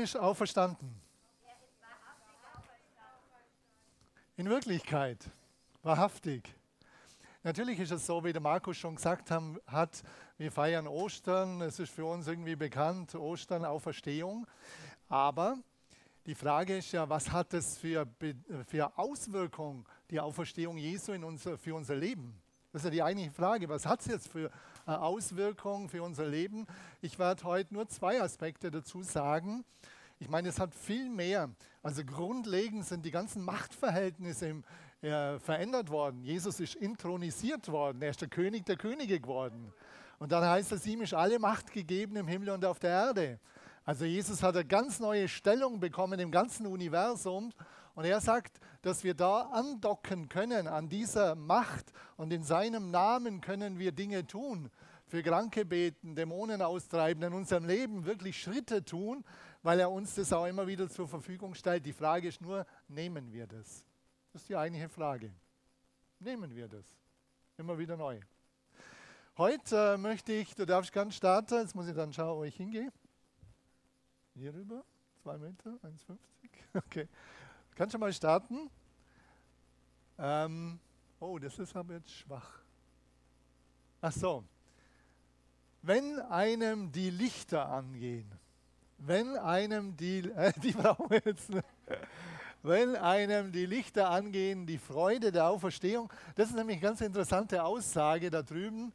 ist auferstanden. In Wirklichkeit, wahrhaftig. Natürlich ist es so, wie der Markus schon gesagt hat, wir feiern Ostern, es ist für uns irgendwie bekannt, Ostern, Auferstehung. Aber die Frage ist ja, was hat es für, für Auswirkungen, die Auferstehung Jesu in unser, für unser Leben? Das ist ja die eigentliche Frage. Was hat es jetzt für äh, Auswirkungen für unser Leben? Ich werde heute nur zwei Aspekte dazu sagen. Ich meine, es hat viel mehr. Also grundlegend sind die ganzen Machtverhältnisse im, äh, verändert worden. Jesus ist intronisiert worden. Er ist der König der Könige geworden. Und dann heißt es, ihm ist alle Macht gegeben im Himmel und auf der Erde. Also Jesus hat eine ganz neue Stellung bekommen im ganzen Universum. Und er sagt, dass wir da andocken können an dieser Macht und in seinem Namen können wir Dinge tun. Für Kranke beten, Dämonen austreiben, in unserem Leben wirklich Schritte tun, weil er uns das auch immer wieder zur Verfügung stellt. Die Frage ist nur, nehmen wir das? Das ist die eigentliche Frage. Nehmen wir das? Immer wieder neu. Heute äh, möchte ich, du darfst ganz starten, jetzt muss ich dann schauen, wo ich hingehe. Hier rüber, zwei Meter, 1,50. Okay. Kannst du mal starten? Ähm, oh, das ist aber jetzt schwach. Ach so. Wenn einem die Lichter angehen, wenn einem die, äh, die brauchen wir jetzt nicht. Wenn einem die Lichter angehen, die Freude der Auferstehung, das ist nämlich eine ganz interessante Aussage da drüben.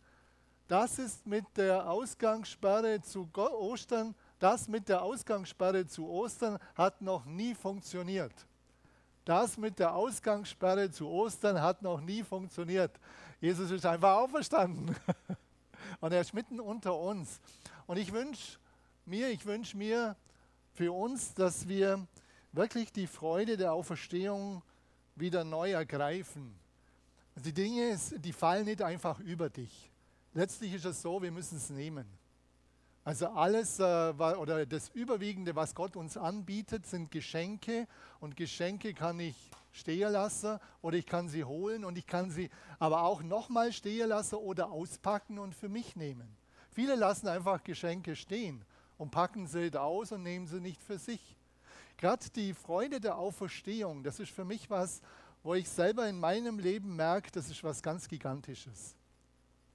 Das ist mit der Ausgangssperre zu Ostern, das mit der Ausgangssperre zu Ostern hat noch nie funktioniert. Das mit der Ausgangssperre zu Ostern hat noch nie funktioniert. Jesus ist einfach auferstanden. Und er ist mitten unter uns. Und ich wünsche mir, ich wünsche mir für uns, dass wir wirklich die Freude der Auferstehung wieder neu ergreifen. Die Dinge, die fallen nicht einfach über dich. Letztlich ist es so, wir müssen es nehmen. Also alles äh, oder das Überwiegende, was Gott uns anbietet, sind Geschenke und Geschenke kann ich stehen lassen oder ich kann sie holen und ich kann sie aber auch nochmal stehen lassen oder auspacken und für mich nehmen. Viele lassen einfach Geschenke stehen und packen sie aus und nehmen sie nicht für sich. Gerade die Freude der Auferstehung, das ist für mich was, wo ich selber in meinem Leben merke, das ist was ganz Gigantisches.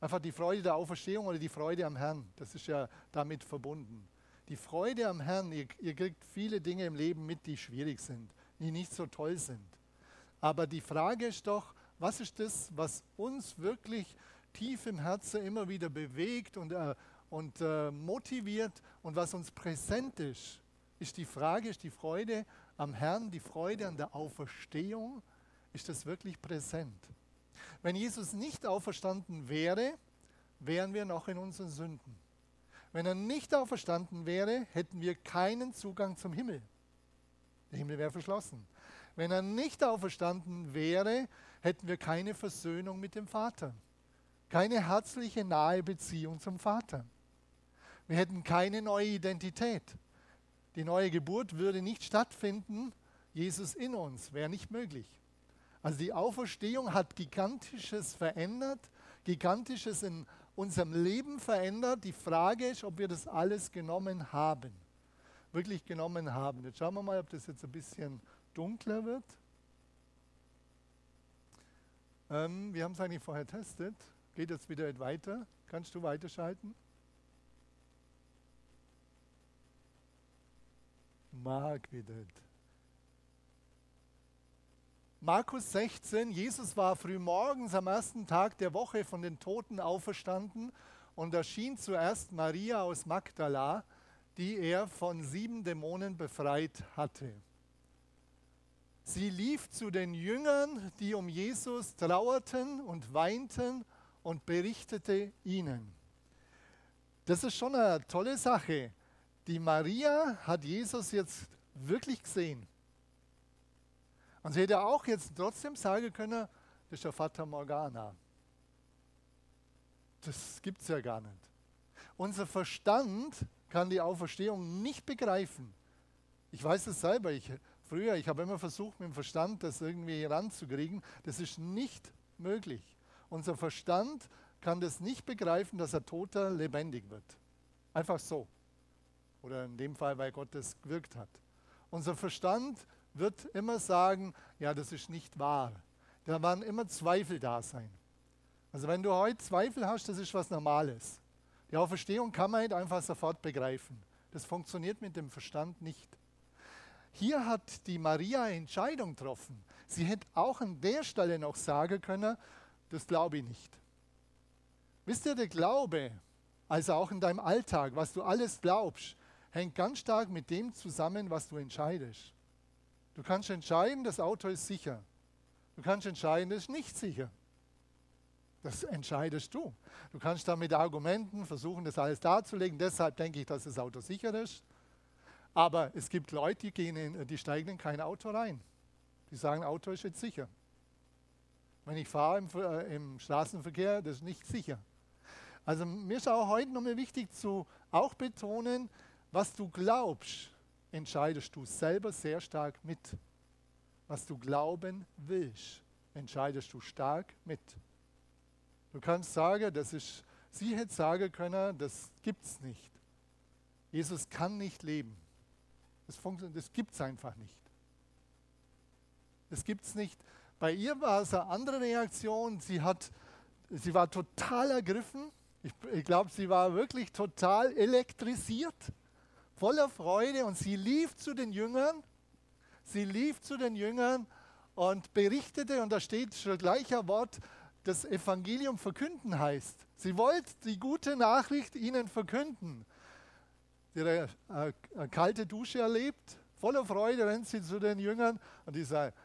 Einfach die Freude der Auferstehung oder die Freude am Herrn. Das ist ja damit verbunden. Die Freude am Herrn, ihr, ihr kriegt viele Dinge im Leben mit, die schwierig sind, die nicht so toll sind. Aber die Frage ist doch, was ist das, was uns wirklich tief im Herzen immer wieder bewegt und, äh, und äh, motiviert und was uns präsent ist? Ist die Frage, ist die Freude am Herrn, die Freude an der Auferstehung, ist das wirklich präsent? Wenn Jesus nicht auferstanden wäre, wären wir noch in unseren Sünden. Wenn er nicht auferstanden wäre, hätten wir keinen Zugang zum Himmel. Der Himmel wäre verschlossen. Wenn er nicht auferstanden wäre, hätten wir keine Versöhnung mit dem Vater. Keine herzliche, nahe Beziehung zum Vater. Wir hätten keine neue Identität. Die neue Geburt würde nicht stattfinden. Jesus in uns wäre nicht möglich. Also die Auferstehung hat gigantisches verändert, gigantisches in unserem Leben verändert. Die Frage ist, ob wir das alles genommen haben. Wirklich genommen haben. Jetzt schauen wir mal, ob das jetzt ein bisschen dunkler wird. Ähm, wir haben es eigentlich vorher testet. Geht jetzt wieder weiter. Kannst du weiterschalten? Mag wieder. Markus 16, Jesus war frühmorgens am ersten Tag der Woche von den Toten auferstanden und erschien zuerst Maria aus Magdala, die er von sieben Dämonen befreit hatte. Sie lief zu den Jüngern, die um Jesus trauerten und weinten und berichtete ihnen. Das ist schon eine tolle Sache. Die Maria hat Jesus jetzt wirklich gesehen. Und sie hätte auch jetzt trotzdem sagen können, das ist der Vater Morgana. Das gibt es ja gar nicht. Unser Verstand kann die Auferstehung nicht begreifen. Ich weiß es selber. Ich, früher, ich habe immer versucht, mit dem Verstand das irgendwie ranzukriegen. Das ist nicht möglich. Unser Verstand kann das nicht begreifen, dass ein Toter lebendig wird. Einfach so. Oder in dem Fall, weil Gott es gewirkt hat. Unser Verstand wird immer sagen, ja, das ist nicht wahr. Da werden immer Zweifel da sein. Also wenn du heute Zweifel hast, das ist was Normales. Die Auferstehung kann man nicht einfach sofort begreifen. Das funktioniert mit dem Verstand nicht. Hier hat die Maria Entscheidung getroffen. Sie hätte auch an der Stelle noch sagen können, das glaube ich nicht. Wisst ihr, der Glaube, also auch in deinem Alltag, was du alles glaubst, hängt ganz stark mit dem zusammen, was du entscheidest. Du kannst entscheiden, das Auto ist sicher. Du kannst entscheiden, es ist nicht sicher. Das entscheidest du. Du kannst da mit Argumenten versuchen, das alles darzulegen. Deshalb denke ich, dass das Auto sicher ist. Aber es gibt Leute, die, gehen in, die steigen in kein Auto rein. Die sagen, Auto ist jetzt sicher. Wenn ich fahre im, äh, im Straßenverkehr, das ist nicht sicher. Also mir ist auch heute nochmal wichtig zu auch betonen, was du glaubst, entscheidest du selber sehr stark mit. Was du glauben willst, entscheidest du stark mit. Du kannst sagen, das ist, sie hätte sagen können, das gibt es nicht. Jesus kann nicht leben. Das, das gibt es einfach nicht. Das gibt es nicht. Bei ihr war es eine andere Reaktion. Sie, hat, sie war total ergriffen. Ich, ich glaube, sie war wirklich total elektrisiert, voller Freude und sie lief zu den Jüngern. Sie lief zu den Jüngern und berichtete, und da steht schon gleicher Wort, das Evangelium verkünden heißt. Sie wollte die gute Nachricht ihnen verkünden. Sie hat eine, eine kalte Dusche erlebt, voller Freude rennt sie zu den Jüngern und die sagt,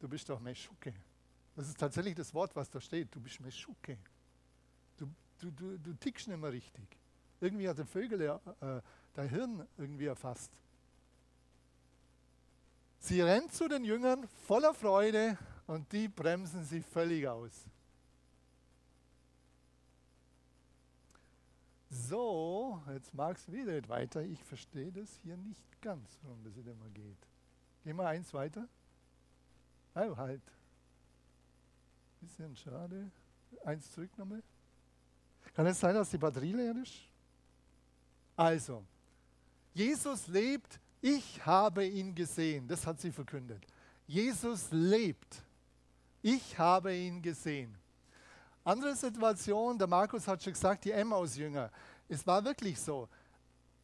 du bist doch Meschuke. Das ist tatsächlich das Wort, was da steht. Du bist Meschuke. Du, du, du, du tickst nicht mehr richtig. Irgendwie hat der Vögel äh, dein Hirn irgendwie erfasst. Sie rennt zu den Jüngern voller Freude und die bremsen sie völlig aus. So, jetzt magst du wieder nicht weiter. Ich verstehe das hier nicht ganz, warum das immer geht. Gehen wir eins weiter. Oh, halt. Bisschen schade. Eins zurück nochmal. Kann es sein, dass die Batterie leer ist? Also, Jesus lebt, ich habe ihn gesehen. Das hat sie verkündet. Jesus lebt. Ich habe ihn gesehen. Andere Situation, der Markus hat schon gesagt, die Emmaus-Jünger. Es war wirklich so.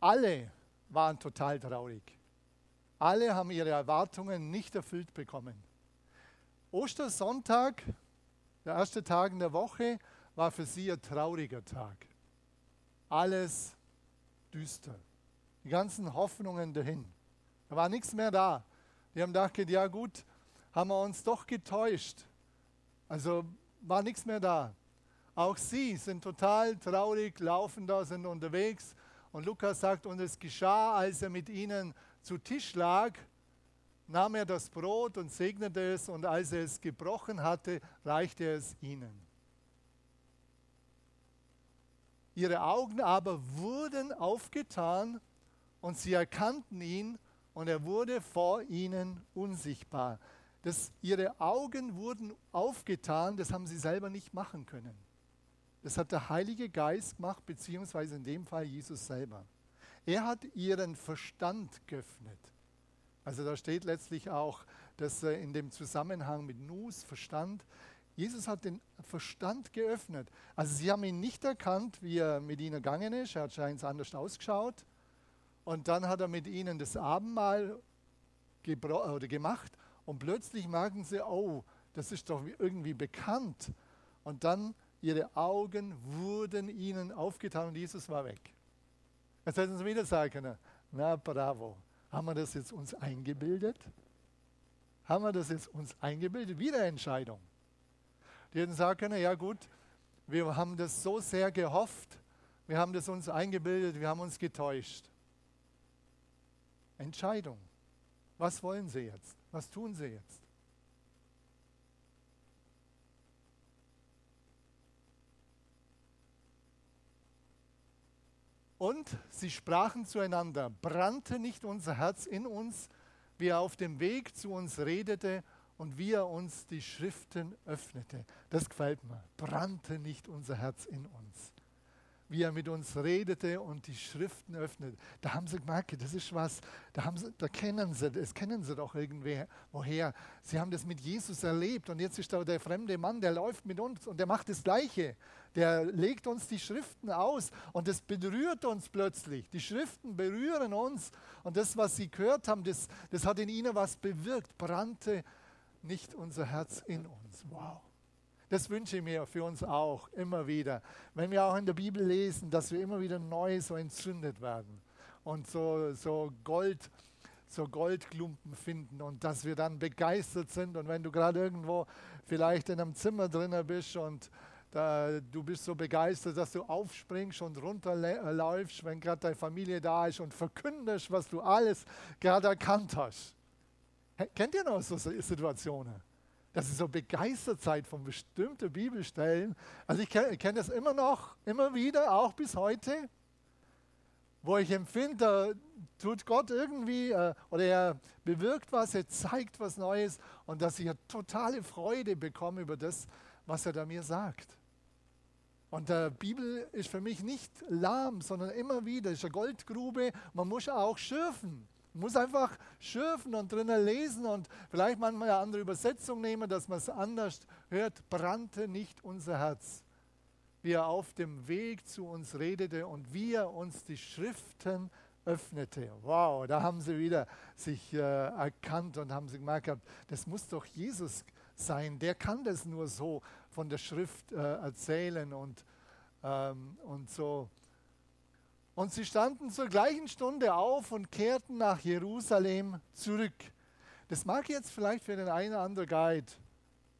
Alle waren total traurig. Alle haben ihre Erwartungen nicht erfüllt bekommen. Ostersonntag, der erste Tag in der Woche, war für sie ein trauriger Tag. Alles düster. Die ganzen Hoffnungen dahin. Da war nichts mehr da. Die haben gedacht, ja gut, haben wir uns doch getäuscht. Also war nichts mehr da. Auch sie sind total traurig, laufen da, sind unterwegs. Und Lukas sagt, und es geschah, als er mit ihnen zu Tisch lag, nahm er das Brot und segnete es, und als er es gebrochen hatte, reichte er es ihnen. Ihre Augen aber wurden aufgetan und sie erkannten ihn und er wurde vor ihnen unsichtbar dass ihre Augen wurden aufgetan, das haben sie selber nicht machen können. Das hat der Heilige Geist gemacht, beziehungsweise in dem Fall Jesus selber. Er hat ihren Verstand geöffnet. Also da steht letztlich auch, dass in dem Zusammenhang mit Nus, Verstand, Jesus hat den Verstand geöffnet. Also sie haben ihn nicht erkannt, wie er mit ihnen gegangen ist. Er hat scheinbar anders ausgeschaut. Und dann hat er mit ihnen das Abendmahl oder gemacht und plötzlich merken sie, oh, das ist doch irgendwie bekannt. Und dann ihre Augen wurden ihnen aufgetan und Jesus war weg. Jetzt hätten sie wieder sagen können, na bravo, haben wir das jetzt uns eingebildet? Haben wir das jetzt uns eingebildet? Wieder Entscheidung. Die hätten sagen können, ja gut, wir haben das so sehr gehofft, wir haben das uns eingebildet, wir haben uns getäuscht. Entscheidung. Was wollen sie jetzt? Was tun sie jetzt? Und sie sprachen zueinander, brannte nicht unser Herz in uns, wie er auf dem Weg zu uns redete und wie er uns die Schriften öffnete. Das gefällt mir. Brannte nicht unser Herz in uns. wie er mit uns redete und die Schriften öffnete. Da haben sie gemerkt, das ist was, da, haben sie, da kennen sie, das kennen sie doch irgendwer, woher. Sie haben das mit Jesus erlebt und jetzt ist da der fremde Mann, der läuft mit uns und der macht das Gleiche. Der legt uns die Schriften aus und das berührt uns plötzlich. Die Schriften berühren uns und das, was sie gehört haben, das, das hat in ihnen was bewirkt, brannte nicht unser Herz in uns. Wow. Das wünsche ich mir für uns auch immer wieder. Wenn wir auch in der Bibel lesen, dass wir immer wieder neu so entzündet werden und so, so Gold, so Goldklumpen finden und dass wir dann begeistert sind. Und wenn du gerade irgendwo vielleicht in einem Zimmer drinnen bist und da, du bist so begeistert, dass du aufspringst und runterläufst, wenn gerade deine Familie da ist und verkündest, was du alles gerade erkannt hast. Kennt ihr noch so Situationen? dass ihr so begeistert seid von bestimmten Bibelstellen. Also ich kenne kenn das immer noch, immer wieder, auch bis heute, wo ich empfinde, da tut Gott irgendwie äh, oder er bewirkt was, er zeigt was Neues und dass ich totale Freude bekomme über das, was er da mir sagt. Und die Bibel ist für mich nicht lahm, sondern immer wieder, ist eine Goldgrube. Man muss auch schürfen. Muss einfach schürfen und drinnen lesen und vielleicht manchmal eine andere Übersetzung nehmen, dass man es anders hört. Brannte nicht unser Herz, wie er auf dem Weg zu uns redete und wie er uns die Schriften öffnete. Wow, da haben sie wieder sich äh, erkannt und haben sie gemerkt, das muss doch Jesus sein. Der kann das nur so von der Schrift äh, erzählen und, ähm, und so und sie standen zur gleichen Stunde auf und kehrten nach Jerusalem zurück. Das mag jetzt vielleicht für den einen oder anderen Guide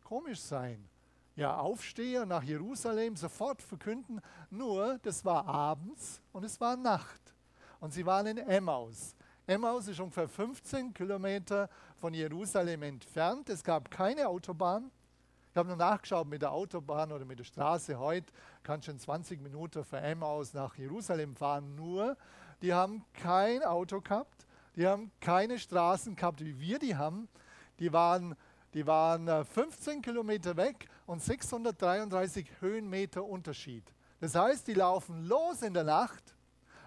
komisch sein. Ja, aufstehe nach Jerusalem, sofort verkünden. Nur, das war abends und es war Nacht. Und sie waren in Emmaus. Emmaus ist ungefähr 15 Kilometer von Jerusalem entfernt. Es gab keine Autobahn. Ich habe nur nachgeschaut mit der Autobahn oder mit der Straße heute, kannst du in 20 Minuten von Emmaus nach Jerusalem fahren. Nur, die haben kein Auto gehabt, die haben keine Straßen gehabt, wie wir die haben. Die waren, die waren 15 äh, Kilometer weg und 633 Höhenmeter Unterschied. Das heißt, die laufen los in der Nacht,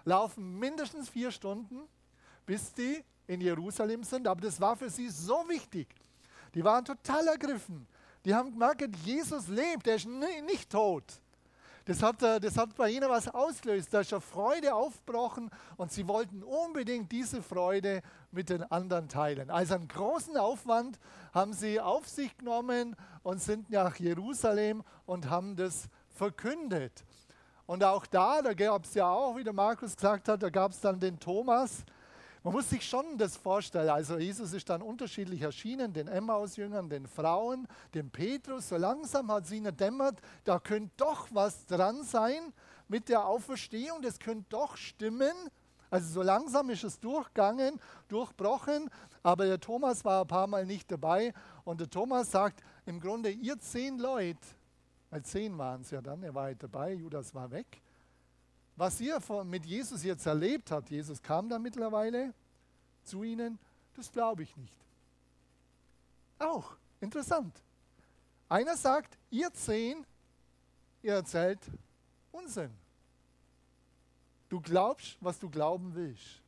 laufen mindestens vier Stunden, bis die in Jerusalem sind. Aber das war für sie so wichtig. Die waren total ergriffen. Die haben gemerkt, Jesus lebt, er ist nicht tot. Das hat, äh, das hat bei ihnen was ausgelöst. Da ist eine Freude aufgebrochen und sie wollten unbedingt diese Freude mit den anderen teilen. Also einen großen Aufwand haben sie auf sich genommen und sind nach Jerusalem und haben das verkündet. Und auch da, da gab es ja auch, wie der Markus gesagt hat, da gab es dann den Thomas, man muss sich schon das vorstellen. Also Jesus ist dann unterschiedlich erschienen, den Emmaus-Jüngern, den Frauen, dem Petrus. So langsam hat sie ihnen dämmert, da könnte doch was dran sein mit der Auferstehung. Das könnte doch stimmen. Also so langsam ist es durchgegangen, durchbrochen. Aber der Thomas war ein paar Mal nicht dabei. Und der Thomas sagt, im Grunde, ihr zehn Leute, weil zehn waren es ja dann, er war halt dabei, Judas war weg was ihr mit Jesus jetzt erlebt habt, Jesus kam da mittlerweile zu ihnen, das glaube ich nicht. Auch interessant. Einer sagt, ihr zehn, ihr erzählt Unsinn. Du glaubst, was du glauben willst.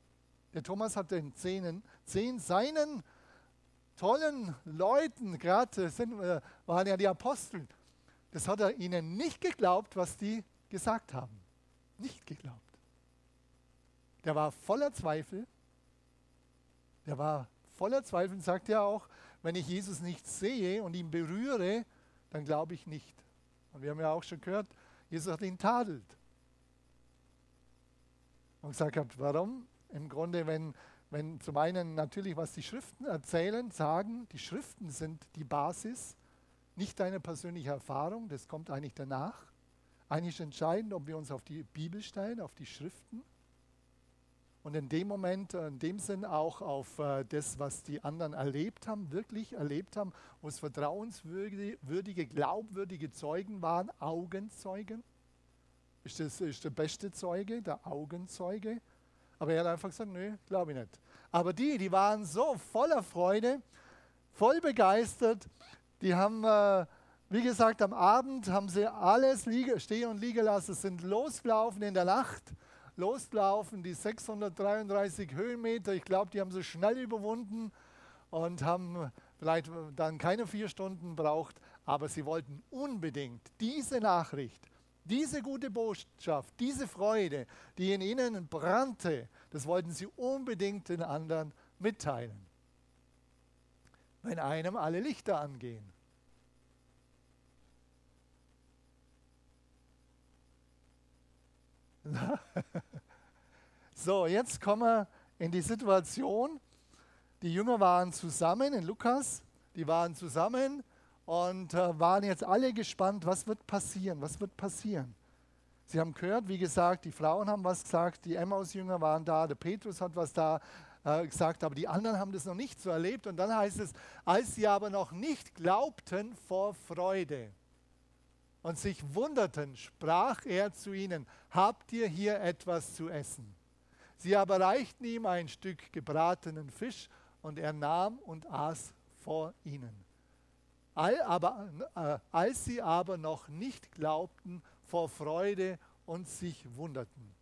Der Thomas hat den Zehnen, zehn seinen tollen Leuten, gerade äh, waren ja die Apostel, das hat er ihnen nicht geglaubt, was die gesagt haben nicht geglaubt. Der war voller Zweifel. Der war voller Zweifel und sagt ja auch, wenn ich Jesus nicht sehe und ihn berühre, dann glaube ich nicht. Und wir haben ja auch schon gehört, Jesus hat ihn tadelt. Und gesagt warum? Im Grunde, wenn, wenn zum einen natürlich, was die Schriften erzählen, sagen, die Schriften sind die Basis, nicht deine persönliche Erfahrung, das kommt eigentlich danach. Eigentlich entscheidend, ob wir uns auf die Bibel stellen, auf die Schriften und in dem Moment, äh, in dem Sinn auch auf äh, das, was die anderen erlebt haben, wirklich erlebt haben, wo es vertrauenswürdige, glaubwürdige Zeugen waren, Augenzeugen. Ist, das, ist der beste Zeuge, der Augenzeuge. Aber er hat einfach gesagt, nö, glaube ich nicht. Aber die, die waren so voller Freude, voll begeistert, die haben äh, Wie gesagt, am Abend haben sie alles liege, stehen und liegen lassen, sind losgelaufen in der Nacht, losgelaufen, die 633 Höhenmeter. Ich glaube, die haben sie schnell überwunden und haben vielleicht dann keine vier Stunden braucht, aber sie wollten unbedingt diese Nachricht, diese gute Botschaft, diese Freude, die in ihnen brannte, das wollten sie unbedingt den anderen mitteilen. Wenn einem alle Lichter angehen. so, jetzt kommen wir in die Situation. Die Jünger waren zusammen in Lukas, die waren zusammen und äh, waren jetzt alle gespannt, was wird passieren, was wird passieren. Sie haben gehört, wie gesagt, die Frauen haben was gesagt, die Emmaus-Jünger waren da, der Petrus hat was da äh, gesagt, aber die anderen haben das noch nicht so erlebt. Und dann heißt es, als sie aber noch nicht glaubten vor Freude und sich wunderten, sprach er zu ihnen, habt ihr hier etwas zu essen? Sie aber reichten ihm ein Stück gebratenen Fisch und er nahm und aß vor ihnen. All, aber, äh, als sie aber noch nicht glaubten vor Freude und sich wunderten.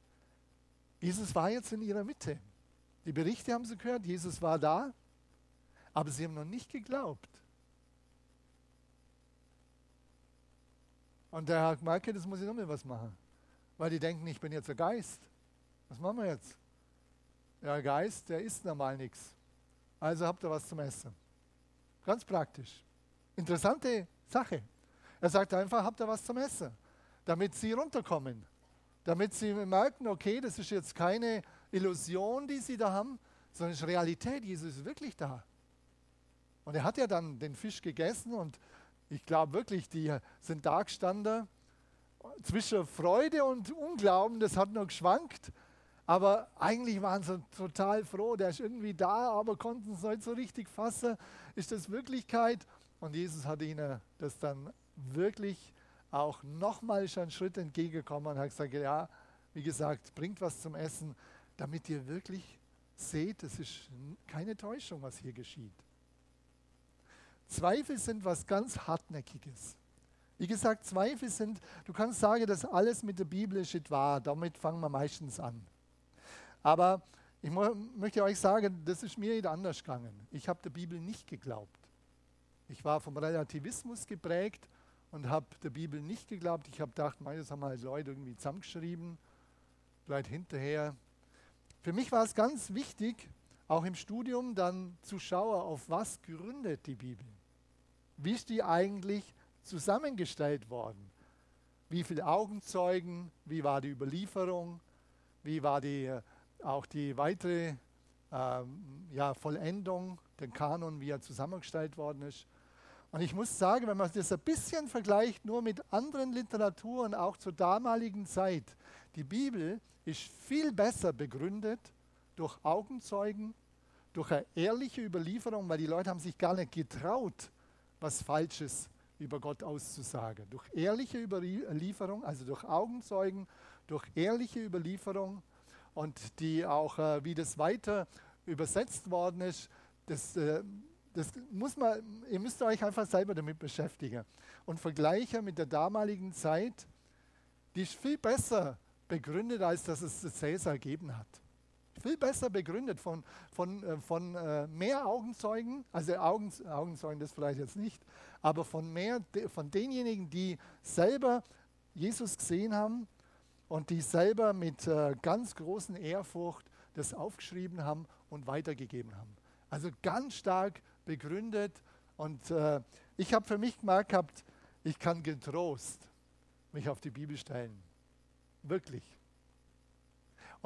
Jesus war jetzt in ihrer Mitte. Die Berichte haben sie gehört, Jesus war da, aber sie haben noch nicht geglaubt. Und der Herr Marke, das muss ich nochmal was machen. Weil die denken, ich bin jetzt der Geist. Was machen wir jetzt? Der Geist, der isst normal nichts. Also habt ihr was zum Essen. Ganz praktisch. Interessante Sache. Er sagt einfach, habt ihr was zum Essen, damit sie runterkommen. Damit sie merken, okay, das ist jetzt keine Illusion, die sie da haben, sondern es ist Realität. Jesus ist wirklich da. Und er hat ja dann den Fisch gegessen und ich glaube wirklich, die sind da gestanden zwischen Freude und Unglauben, das hat noch geschwankt. Aber eigentlich waren sie total froh, der ist irgendwie da, aber konnten es nicht so richtig fassen. Ist das Wirklichkeit? Und Jesus hat ihnen das dann wirklich auch nochmal einen Schritt entgegengekommen und hat gesagt, ja, wie gesagt, bringt was zum Essen, damit ihr wirklich seht, es ist keine Täuschung, was hier geschieht. Zweifel sind was ganz Hartnäckiges. Wie gesagt, Zweifel sind, du kannst sagen, dass alles mit der Bibel ist wahr, damit fangen wir meistens an. Aber ich möchte euch sagen, das ist mir anders gegangen. Ich habe der Bibel nicht geglaubt. Ich war vom Relativismus geprägt und habe der Bibel nicht geglaubt. Ich habe gedacht, das haben halt Leute irgendwie zusammengeschrieben, vielleicht hinterher. Für mich war es ganz wichtig, auch im Studium dann zu schauen, auf was gründet die Bibel. Wie ist die eigentlich zusammengestellt worden? Wie viele Augenzeugen? Wie war die Überlieferung? Wie war die, äh, auch die weitere ähm, ja, Vollendung, den Kanon, wie er zusammengestellt worden ist? Und ich muss sagen, wenn man das ein bisschen vergleicht, nur mit anderen Literaturen, auch zur damaligen Zeit, die Bibel ist viel besser begründet durch Augenzeugen, durch eine ehrliche Überlieferung, weil die Leute haben sich gar nicht getraut, was Falsches über Gott auszusagen. Durch ehrliche Überlieferung, also durch Augenzeugen, durch ehrliche Überlieferung und die auch, äh, wie das weiter übersetzt worden ist, das, äh, das muss man, ihr müsst euch einfach selber damit beschäftigen und vergleichen mit der damaligen Zeit, die ist viel besser begründet, als dass es Cäsar gegeben hat viel besser begründet von, von, äh, von äh, mehr Augenzeugen, also Augen, Augenzeugen das vielleicht jetzt nicht, aber von mehr von denjenigen, die selber Jesus gesehen haben und die selber mit äh, ganz großen Ehrfurcht das aufgeschrieben haben und weitergegeben haben. Also ganz stark begründet und ich habe für mich gemerkt ich kann getrost mich auf die Bibel stellen. Wirklich.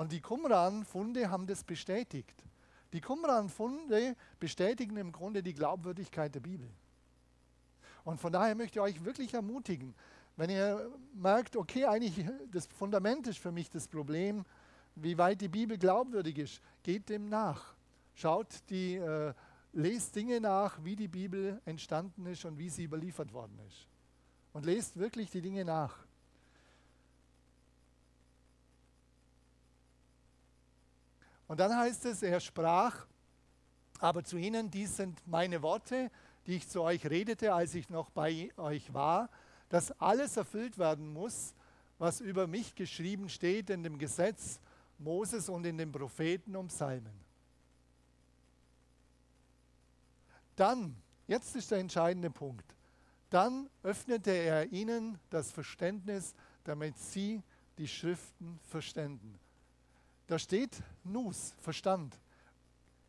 Und die Qumran-Funde haben das bestätigt. Die Qumran-Funde bestätigen im Grunde die Glaubwürdigkeit der Bibel. Und von daher möchte ich euch wirklich ermutigen, wenn ihr merkt, okay, eigentlich das Fundament ist für mich das Problem, wie weit die Bibel glaubwürdig ist, geht dem nach. Schaut die, äh, lest Dinge nach, wie die Bibel entstanden ist und wie sie überliefert worden ist. Und lest wirklich die Dinge nach. Und dann heißt es, er sprach, aber zu ihnen, dies sind meine Worte, die ich zu euch redete, als ich noch bei euch war, dass alles erfüllt werden muss, was über mich geschrieben steht in dem Gesetz Moses und in den Propheten und Psalmen. Dann, jetzt ist der entscheidende Punkt, dann öffnete er ihnen das Verständnis, damit sie die Schriften verständen. Da steht Nus, Verstand.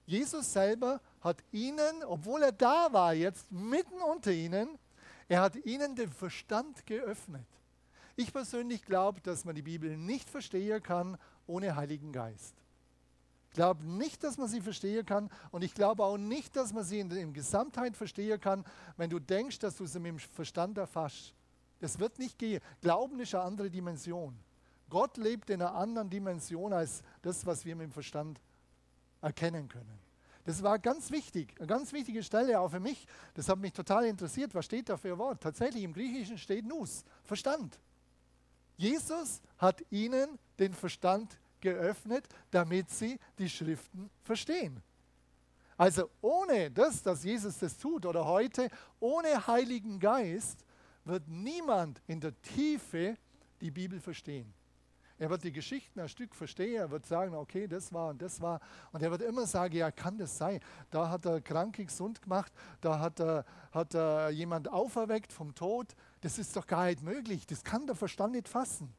Jesus selber hat ihnen, obwohl er da war, jetzt mitten unter ihnen, er hat ihnen den Verstand geöffnet. Ich persönlich glaube, dass man die Bibel nicht verstehen kann ohne Heiligen Geist. Ich glaube nicht, dass man sie verstehen kann und ich glaube auch nicht, dass man sie in der Gesamtheit verstehen kann, wenn du denkst, dass du sie mit dem Verstand erfasst. Das wird nicht gehen. Glauben ist eine andere Dimension. Gott lebt in einer anderen Dimension als das, was wir mit dem Verstand erkennen können. Das war ganz wichtig, eine ganz wichtige Stelle auch für mich. Das hat mich total interessiert. Was steht da für ein Wort? Tatsächlich im Griechischen steht Nus, Verstand. Jesus hat ihnen den Verstand geöffnet, damit sie die Schriften verstehen. Also ohne das, dass Jesus das tut oder heute, ohne Heiligen Geist, wird niemand in der Tiefe die Bibel verstehen. Er wird die Geschichten ein Stück verstehen, er wird sagen, okay, das war und das war. Und er wird immer sagen, ja, kann das sein? Da hat er Kranke gesund gemacht, da hat er, hat er jemand auferweckt vom Tod. Das ist doch gar nicht möglich, das kann der Verstand nicht fassen.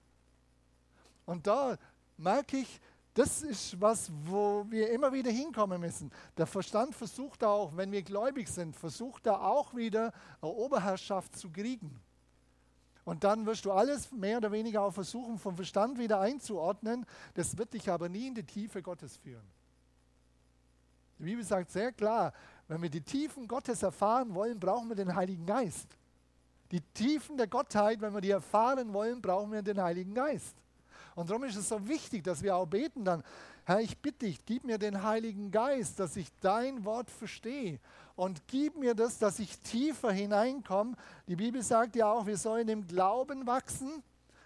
Und da merke ich, das ist was, wo wir immer wieder hinkommen müssen. Der Verstand versucht auch, wenn wir gläubig sind, versucht er auch wieder eine Oberherrschaft zu kriegen. Und dann wirst du alles mehr oder weniger auch versuchen, vom Verstand wieder einzuordnen. Das wird dich aber nie in die Tiefe Gottes führen. Die Bibel sagt sehr klar, wenn wir die Tiefen Gottes erfahren wollen, brauchen wir den Heiligen Geist. Die Tiefen der Gottheit, wenn wir die erfahren wollen, brauchen wir den Heiligen Geist. Und darum ist es so wichtig, dass wir auch beten dann, Herr, ich bitte dich, gib mir den Heiligen Geist, dass ich dein Wort verstehe. Und gib mir das, dass ich tiefer hineinkomme. Die Bibel sagt ja auch, wir sollen im Glauben wachsen,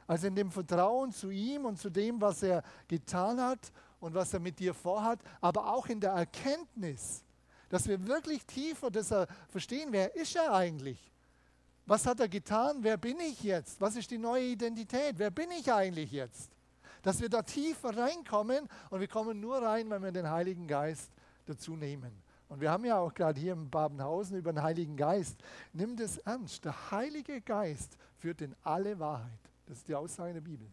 also in dem Vertrauen zu ihm und zu dem, was er getan hat und was er mit dir vorhat, aber auch in der Erkenntnis, dass wir wirklich tiefer das verstehen, wer ist er eigentlich? Was hat er getan? Wer bin ich jetzt? Was ist die neue Identität? Wer bin ich eigentlich jetzt? dass wir da tiefer reinkommen und wir kommen nur rein, wenn wir den Heiligen Geist dazu nehmen. Und wir haben ja auch gerade hier in Babenhausen über den Heiligen Geist. Nimm das ernst. Der Heilige Geist führt in alle Wahrheit. Das ist die Aussage der Bibel.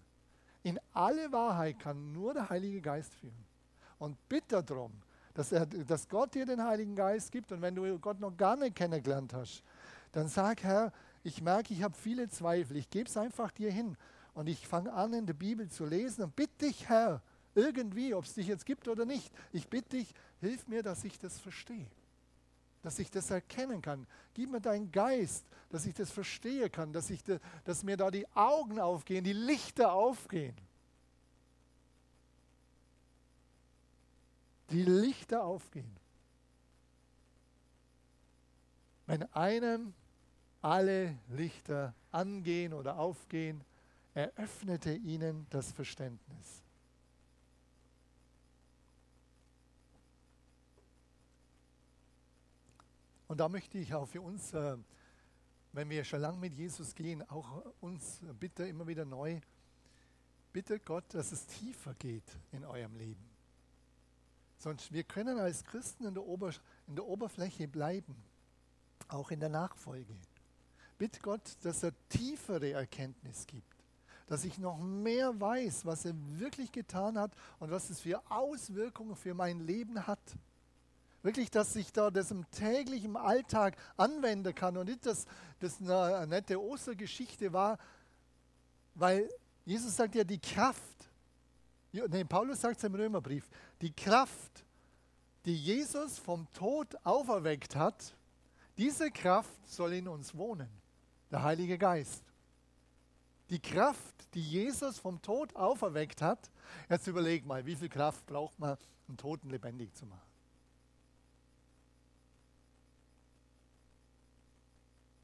In alle Wahrheit kann nur der Heilige Geist führen. Und bitte darum, dass, dass Gott dir den Heiligen Geist gibt. Und wenn du Gott noch gar nicht kennengelernt hast, dann sag, Herr, ich merke, ich habe viele Zweifel. Ich gebe es einfach dir hin und ich fange an, in der Bibel zu lesen und bitte dich, Herr, irgendwie, ob es dich jetzt gibt oder nicht, ich bitte dich, hilf mir, dass ich das verstehe, dass ich das erkennen kann. Gib mir deinen Geist, dass ich das verstehen kann, dass, ich de, dass mir da die Augen aufgehen, die Lichter aufgehen. Die Lichter aufgehen. Wenn einem alle Lichter angehen oder aufgehen, er öffnete ihnen das Verständnis. Und da möchte ich auch für uns, äh, wenn wir schon lange mit Jesus gehen, auch uns bitte immer wieder neu, bitte Gott, dass es tiefer geht in eurem Leben. Sonst wir können als Christen in der, Ober, in der Oberfläche bleiben, auch in der Nachfolge. Bitte Gott, dass er tiefere Erkenntnis gibt dass ich noch mehr weiß, was er wirklich getan hat und was es für Auswirkungen für mein Leben hat. Wirklich, dass ich da das im täglichen Alltag anwenden kann und nicht, dass das eine nette Ostergeschichte war, weil Jesus sagt ja, die Kraft, nee, Paulus sagt es im Römerbrief, die Kraft, die Jesus vom Tod auferweckt hat, diese Kraft soll in uns wohnen, der Heilige Geist die Kraft, die Jesus vom Tod auferweckt hat, jetzt überleg mal, wie viel Kraft braucht man, einen Toten lebendig zu machen?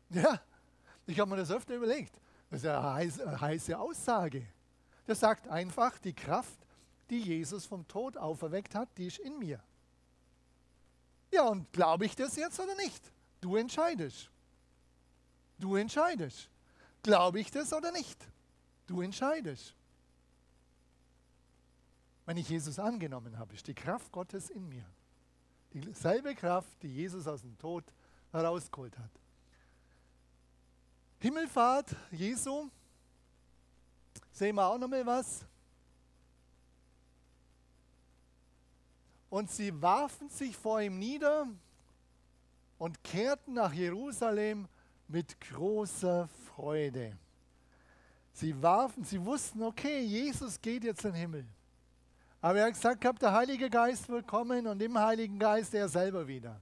Ja, ich habe mir das öfter überlegt. Das ist eine heiße, Aussage. Das sagt einfach, die Kraft, die Jesus vom Tod auferweckt hat, die ist in mir. Ja, und glaube ich das jetzt oder nicht? Du entscheidest. Du entscheidest. Glaube ich das oder nicht? Du entscheidest. Wenn ich Jesus angenommen habe, ist die Kraft Gottes in mir. Dieselbe Kraft, die Jesus aus dem Tod herausgeholt hat. Himmelfahrt Jesu, sehen wir auch nochmal was. Und sie warfen sich vor ihm nieder und kehrten nach Jerusalem mit großer Freude. Sie warfen, sie wussten, okay, Jesus geht jetzt in den Himmel. Aber er hat gesagt der Heilige Geist wird kommen und im Heiligen Geist er selber wieder.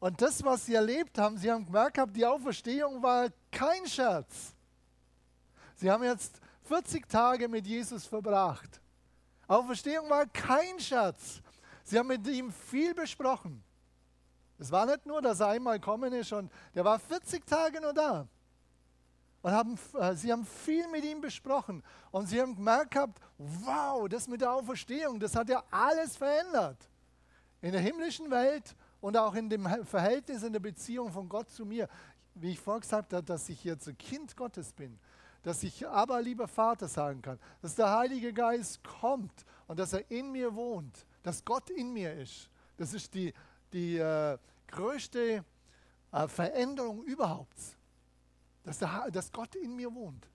Und das, was sie erlebt haben, sie haben gemerkt die Auferstehung war kein Scherz. Sie haben jetzt 40 Tage mit Jesus verbracht. Auferstehung war kein Scherz. Sie haben mit ihm viel besprochen. Es war nicht nur, dass er einmal kommen ist und der war 40 Tage nur da. Und haben, äh, sie haben viel mit ihm besprochen. Und sie haben gemerkt wow, das mit der Auferstehung, das hat ja alles verändert. In der himmlischen Welt und auch in dem Verhältnis, in der Beziehung von Gott zu mir. Wie ich vorher gesagt habe, dass ich jetzt ein Kind Gottes bin. Dass ich aber lieber Vater sagen kann. Dass der Heilige Geist kommt und dass er in mir wohnt. Dass Gott in mir ist. Das ist die, die äh, größte äh, Veränderung überhaupt dass, der, dass Gott in mir wohnt.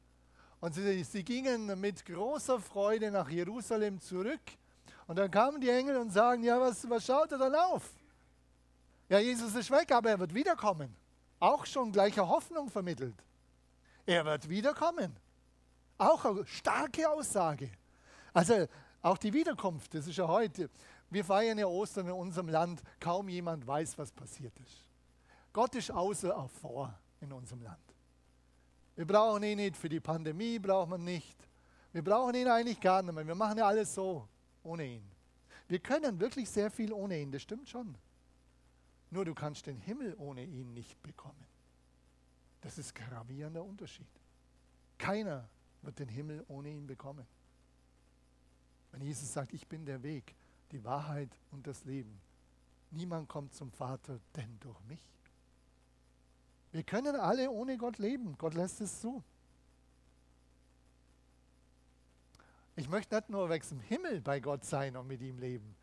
Und sie, sie gingen mit großer Freude nach Jerusalem zurück. Und dann kamen die Engel und sagen, ja, was, was schaut er dann auf? Ja, Jesus ist weg, aber er wird wiederkommen. Auch schon gleiche Hoffnung vermittelt. Er wird wiederkommen. Auch eine starke Aussage. Also auch die Wiederkunft, das ist ja heute. Wir feiern ja Ostern in unserem Land. Kaum jemand weiß, was passiert ist. Gott ist außer vor in unserem Land. Wir brauchen ihn nicht, für die Pandemie braucht man nicht. Wir brauchen ihn eigentlich gar nicht mehr. Wir machen ja alles so ohne ihn. Wir können wirklich sehr viel ohne ihn, das stimmt schon. Nur du kannst den Himmel ohne ihn nicht bekommen. Das ist gravierender Unterschied. Keiner wird den Himmel ohne ihn bekommen. Wenn Jesus sagt, ich bin der Weg, die Wahrheit und das Leben. Niemand kommt zum Vater, denn durch mich. Wir können alle ohne Gott leben. Gott lässt es zu. Ich möchte nicht nur weg zum Himmel bei Gott sein und mit ihm leben,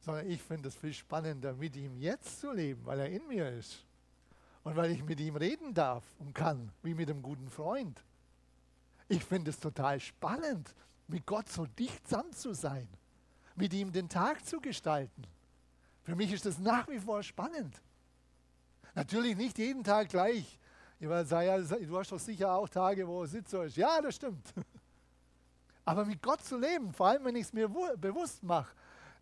sondern ich finde es viel spannender, mit ihm jetzt zu leben, weil er in mir ist. Und weil ich mit ihm reden darf und kann, wie mit einem guten Freund. Ich finde es total spannend, mit Gott so dicht zusammen zu sein, mit ihm den Tag zu gestalten. Für mich ist das nach wie vor spannend. Natürlich nicht jeden Tag gleich. Ich sage, ja, du hast doch sicher auch Tage, wo es sitzt. Ja, das stimmt. Aber mit Gott zu leben, vor allem wenn ich es mir bewusst mache,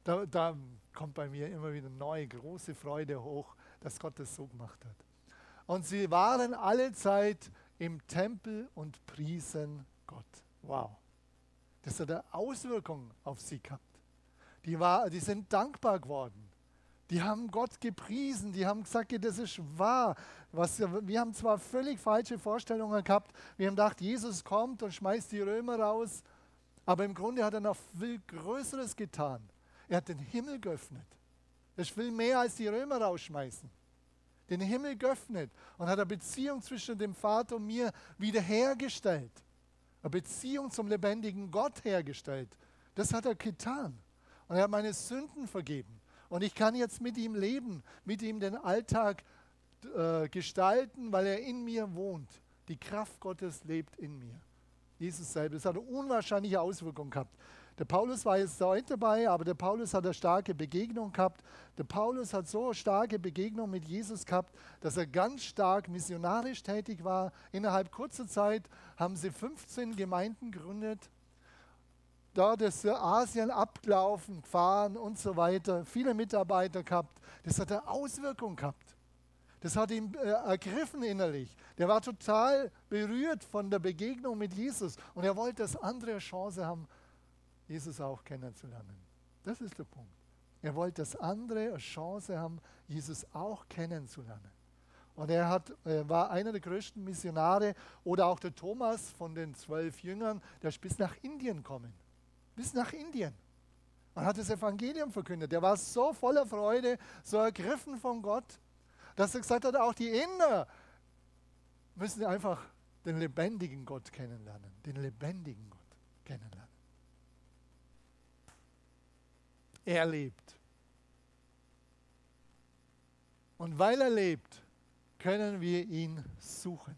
da, da, kommt bei mir immer wieder neue große Freude hoch, dass Gott das so gemacht hat. Und sie waren alle Zeit im Tempel und priesen Gott. Wow. Das hat eine Auswirkung auf sie gehabt. Die, war, die sind dankbar geworden. Die haben Gott gepriesen, die haben gesagt, das ist wahr. Was, wir haben zwar völlig falsche Vorstellungen gehabt, wir haben gedacht, Jesus kommt und schmeißt die Römer raus, aber im Grunde hat er noch viel Größeres getan. Er hat den Himmel geöffnet. Ist viel mehr als die Römer rausschmeißen. Den Himmel geöffnet und hat eine Beziehung zwischen dem Vater und mir wiederhergestellt. Eine Beziehung zum lebendigen Gott hergestellt. Das hat er getan. Und er hat meine Sünden vergeben. Und ich kann jetzt mit ihm leben, mit ihm den Alltag äh, gestalten, weil er in mir wohnt. Die Kraft Gottes lebt in mir. Jesus selbst. Das hat eine unwahrscheinliche Auswirkung gehabt. Der Paulus war jetzt heute dabei, aber der Paulus hat eine starke Begegnung gehabt. Der Paulus hat so eine starke Begegnung mit Jesus gehabt, dass er ganz stark missionarisch tätig war. Innerhalb kurzer Zeit haben sie 15 Gemeinden gegründet dort ist Asien abgelaufen, gefahren und so weiter, viele Mitarbeiter gehabt. Das hat eine Auswirkung gehabt. Das hat ihn äh, ergriffen innerlich. Der war total berührt von der Begegnung mit Jesus und er wollte, dass andere eine Chance haben, Jesus auch kennenzulernen. Das ist der Punkt. Er wollte, dass andere eine Chance haben, Jesus auch kennenzulernen. Und er hat, äh, war einer der größten Missionare oder auch der Thomas von den zwölf Jüngern, der ist bis nach Indien gekommen bis nach Indien und hat das Evangelium verkündet. Er war so voller Freude, so ergriffen von Gott, dass er gesagt hat, auch die Inder müssen einfach den lebendigen Gott kennenlernen, den lebendigen Gott kennenlernen. Er lebt. Und weil er lebt, können wir ihn suchen.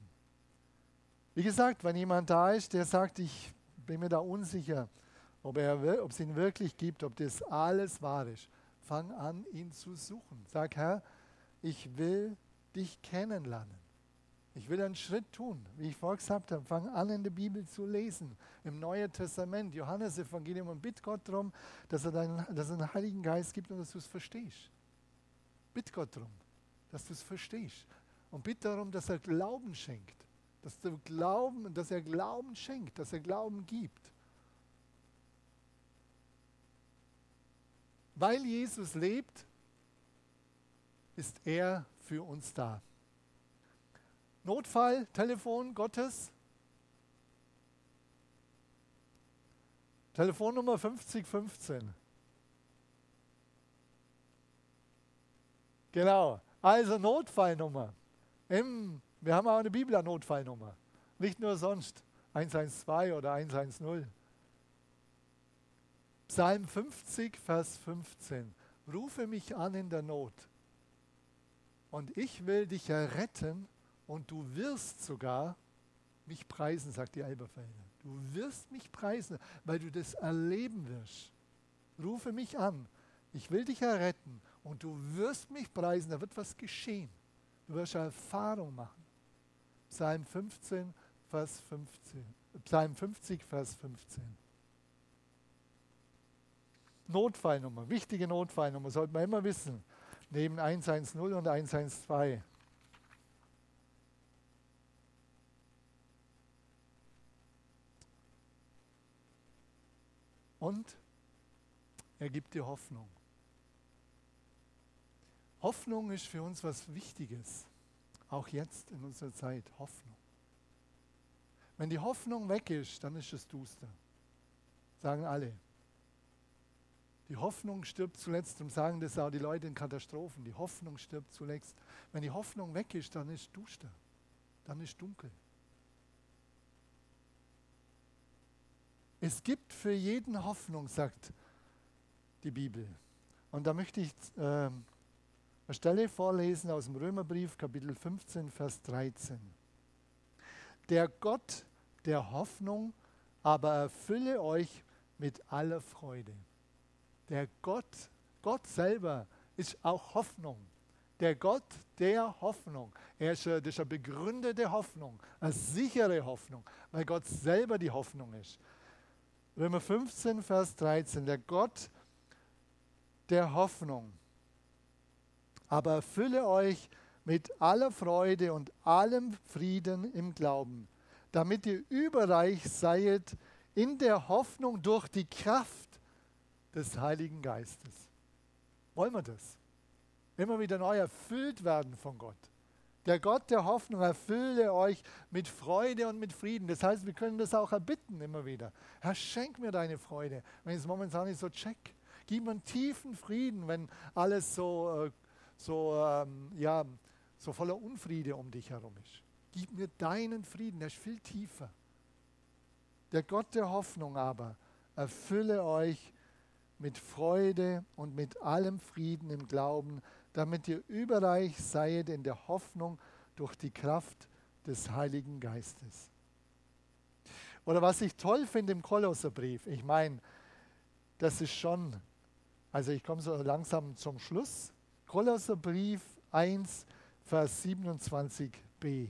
Wie gesagt, wenn jemand da ist, der sagt, ich bin mir da unsicher, ob, er, ob es ihn wirklich gibt, ob das alles wahr ist, fang an, ihn zu suchen. Sag, Herr, ich will dich kennenlernen. Ich will einen Schritt tun, wie ich vorher gesagt habe. Fang an, in der Bibel zu lesen, im Neuen Testament, Johannes Evangelium und bitt Gott darum, dass er, deinen, dass er einen Heiligen Geist gibt und dass du es verstehst. Bitt Gott darum, dass du es verstehst. Und bitte darum, dass er Glauben schenkt. Dass, du Glauben, dass er Glauben schenkt, dass er Glauben gibt. Weil Jesus lebt, ist er für uns da. Notfall, Telefon Gottes. Telefonnummer 5015. Genau, also Notfallnummer. Im, wir haben auch eine Bibel-Notfallnummer. Nicht nur sonst 112 oder 110. Psalm 50, Vers 15. Rufe mich an in der Not. Und ich will dich erretten und du wirst sogar mich preisen, sagt die Elberfelder. Du wirst mich preisen, weil du das erleben wirst. Rufe mich an. Ich will dich erretten und du wirst mich preisen. Da wird was geschehen. Du wirst eine Erfahrung machen. Psalm 15, Vers 15. Psalm 50, Vers 15. Notfallnummer, wichtige Notfallnummer, sollte man immer wissen. Neben 110 und 112. Und er gibt dir Hoffnung. Hoffnung ist für uns was Wichtiges, auch jetzt in unserer Zeit. Hoffnung. Wenn die Hoffnung weg ist, dann ist es duster. Sagen alle. Die Hoffnung stirbt zuletzt und sagen das auch die Leute in Katastrophen. Die Hoffnung stirbt zuletzt. Wenn die Hoffnung weg ist, dann ist duster. Dann ist dunkel. Es gibt für jeden Hoffnung, sagt die Bibel. Und da möchte ich äh, eine Stelle vorlesen aus dem Römerbrief, Kapitel 15, Vers 13. Der Gott der Hoffnung aber erfülle euch mit aller Freude. Der Gott, Gott selber ist auch Hoffnung. Der Gott der Hoffnung. Er ist, das ist eine begründete Hoffnung, eine sichere Hoffnung, weil Gott selber die Hoffnung ist. Römer 15, Vers 13, der Gott der Hoffnung. Aber erfülle euch mit aller Freude und allem Frieden im Glauben, damit ihr überreich seid in der Hoffnung durch die Kraft des Heiligen Geistes. Wollen wir das? Immer wieder neu erfüllt werden von Gott. Der Gott der Hoffnung erfülle euch mit Freude und mit Frieden. Das heißt, wir können das auch erbitten immer wieder. Herr, schenk mir deine Freude, wenn ich es momentan nicht so check. Gib mir einen tiefen Frieden, wenn alles so, äh, so, ähm, ja, so voller Unfriede um dich herum ist. Gib mir deinen Frieden, der ist viel tiefer. Der Gott der Hoffnung aber erfülle euch mit Freude und mit allem Frieden im Glauben, damit ihr überreich seid in der Hoffnung durch die Kraft des Heiligen Geistes. Oder was ich toll finde im Kolosserbrief, ich meine, das ist schon, also ich komme so langsam zum Schluss. Kolosserbrief 1, Vers 27b.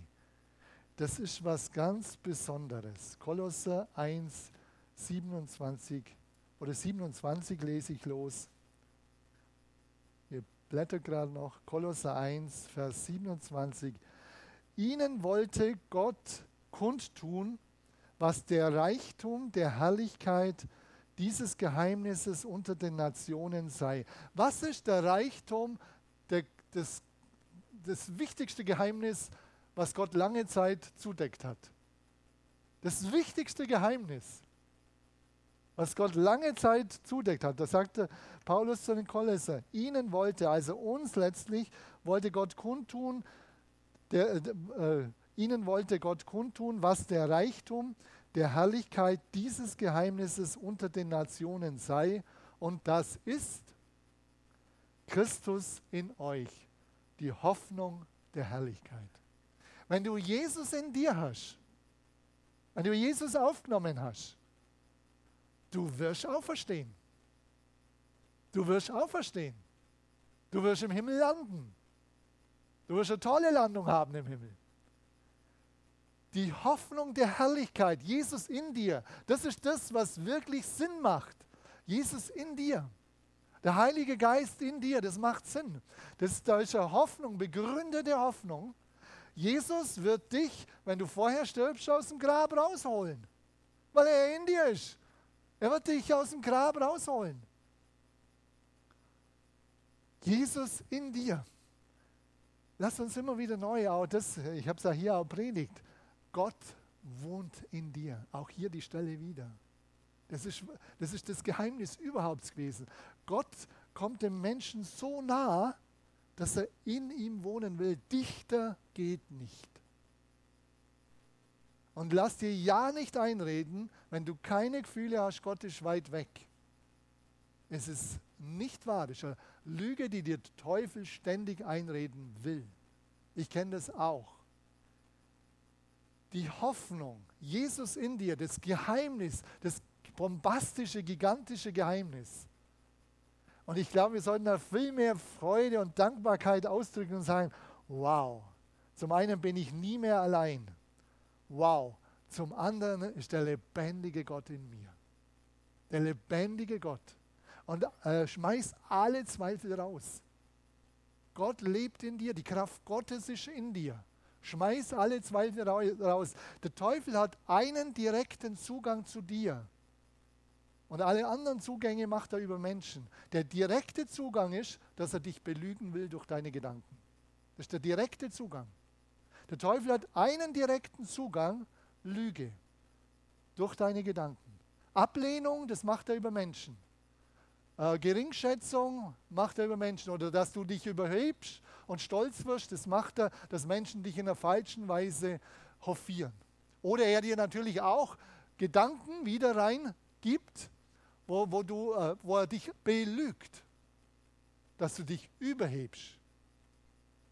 Das ist was ganz Besonderes. Kolosser 1, 27 oder 27 lese ich los blätter gerade noch, Kolosser 1, Vers 27. Ihnen wollte Gott kundtun, was der Reichtum der Herrlichkeit dieses Geheimnisses unter den Nationen sei. Was ist der Reichtum, der, das, das wichtigste Geheimnis, was Gott lange Zeit zudeckt hat? Das wichtigste Geheimnis. Was Gott lange Zeit zudeckt hat. Das sagte Paulus zu den Kolosser. Ihnen wollte, also uns letztlich, wollte Gott kundtun, der, äh, ihnen wollte Gott kundtun, was der Reichtum der Herrlichkeit dieses Geheimnisses unter den Nationen sei. Und das ist Christus in euch, die Hoffnung der Herrlichkeit. Wenn du Jesus in dir hast, wenn du Jesus aufgenommen hast, Du wirst auferstehen. Du wirst auferstehen. Du wirst im Himmel landen. Du wirst eine tolle Landung haben im Himmel. Die Hoffnung der Herrlichkeit, Jesus in dir, das ist das, was wirklich Sinn macht. Jesus in dir. Der Heilige Geist in dir, das macht Sinn. Das ist deutsche Hoffnung, begründete Hoffnung. Jesus wird dich, wenn du vorher stirbst, aus dem Grab rausholen, weil er in dir ist. Er wird dich aus dem Grab rausholen. Jesus in dir. Lass uns immer wieder neu, auch das, ich habe es ja hier auch predigt. Gott wohnt in dir. Auch hier die Stelle wieder. Das ist, das ist das Geheimnis überhaupt gewesen. Gott kommt dem Menschen so nah, dass er in ihm wohnen will. Dichter geht nicht. Und lass dir ja nicht einreden, wenn du keine Gefühle hast, Gott ist weit weg. Es ist nicht wahr. Das ist eine Lüge, die dir der Teufel ständig einreden will. Ich kenne das auch. Die Hoffnung, Jesus in dir, das Geheimnis, das bombastische, gigantische Geheimnis. Und ich glaube, wir sollten da viel mehr Freude und Dankbarkeit ausdrücken und sagen, wow, zum einen bin ich nie mehr allein wow. Zum anderen ist der lebendige Gott in mir. Der lebendige Gott. Und äh, schmeiß alle Zweifel raus. Gott lebt in dir, die Kraft Gottes ist in dir. Schmeiß alle Zweifel raus. Der Teufel hat einen direkten Zugang zu dir. Und alle anderen Zugänge macht er über Menschen. Der direkte Zugang ist, dass er dich belügen will durch deine Gedanken. Das ist der direkte Zugang. Der Teufel hat einen direkten Zugang, Lüge, durch deine Gedanken. Ablehnung, das macht er über Menschen. Äh, Geringschätzung macht er über Menschen. Oder dass du dich überhebst und stolz wirst, das macht er, dass Menschen dich in einer falschen Weise hofieren. Oder er dir natürlich auch Gedanken wieder rein gibt, wo, wo, du, äh, wo er dich belügt, dass du dich überhebst.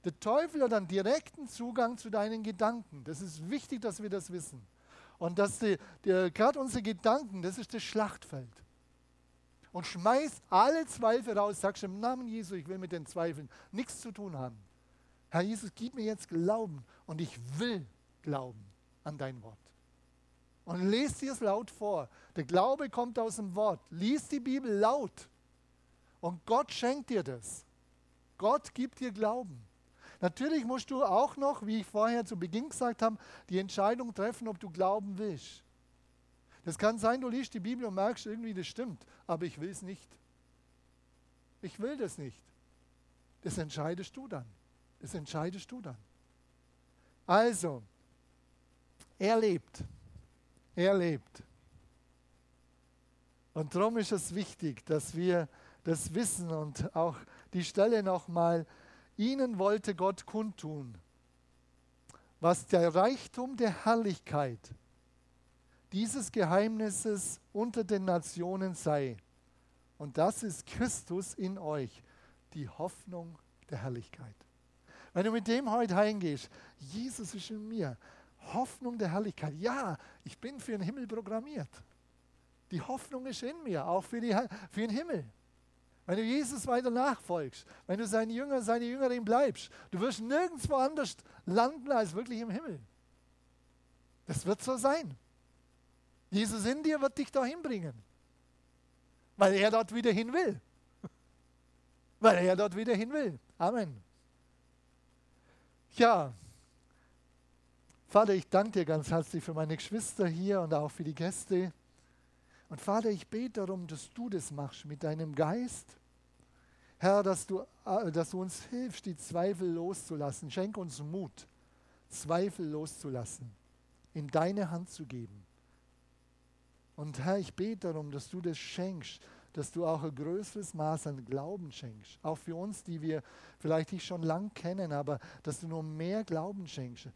Der Teufel hat einen direkten Zugang zu deinen Gedanken. Das ist wichtig, dass wir das wissen. Und dass gerade unsere Gedanken, das ist das Schlachtfeld. Und schmeiß alle Zweifel raus. Sagst im Namen Jesu, ich will mit den Zweifeln nichts zu tun haben. Herr Jesus, gib mir jetzt Glauben und ich will glauben an dein Wort. Und lest dir es laut vor. Der Glaube kommt aus dem Wort. Lies die Bibel laut. Und Gott schenkt dir das. Gott gibt dir Glauben. Natürlich musst du auch noch, wie ich vorher zu Beginn gesagt habe, die Entscheidung treffen, ob du glauben willst. Das kann sein, du liest die Bibel und merkst irgendwie, das stimmt, aber ich will es nicht. Ich will das nicht. Das entscheidest du dann. Das entscheidest du dann. Also, er lebt. Er lebt. Und darum ist es wichtig, dass wir das wissen und auch die Stelle nochmal Ihnen wollte Gott kundtun, was der Reichtum der Herrlichkeit dieses Geheimnisses unter den Nationen sei. Und das ist Christus in euch, die Hoffnung der Herrlichkeit. Wenn du mit dem heute heimgehst, Jesus ist in mir, Hoffnung der Herrlichkeit. Ja, ich bin für den Himmel programmiert. Die Hoffnung ist in mir, auch für, die, für den Himmel. Wenn du Jesus weiter nachfolgst, wenn du sein Jünger, seine Jüngerin bleibst, du wirst nirgendwo anders landen als wirklich im Himmel. Das wird so sein. Jesus in dir wird dich dahin bringen, weil er dort wieder hin will. Weil er dort wieder hin will. Amen. Ja, Vater, ich danke dir ganz herzlich für meine Geschwister hier und auch für die Gäste. Und Vater, ich bete darum, dass du das machst mit deinem Geist. Herr, dass du, äh, dass du uns hilfst, die Zweifel loszulassen. Schenk uns Mut, Zweifel loszulassen, in deine Hand zu geben. Und Herr, ich bete darum, dass du das schenkst, dass du auch ein größeres Maß an Glauben schenkst. Auch für uns, die wir vielleicht dich schon lang kennen, aber dass du noch mehr Glauben schenkst.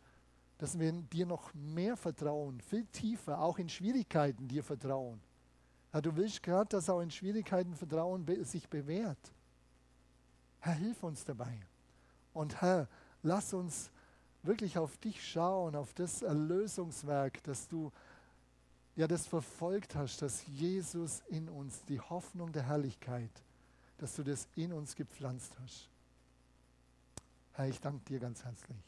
Dass wir dir noch mehr vertrauen, viel tiefer, auch in Schwierigkeiten dir vertrauen. Herr, du willst gerade, dass auch in Schwierigkeiten Vertrauen sich bewährt. Herr, hilf uns dabei. Und Herr, lass uns wirklich auf dich schauen, auf das Erlösungswerk, das du ja das verfolgt hast, dass Jesus in uns, die Hoffnung der Herrlichkeit, dass du das in uns gepflanzt hast. Herr, ich danke dir ganz herzlich.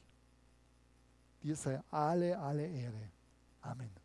Dir sei alle, alle Ehre. Amen.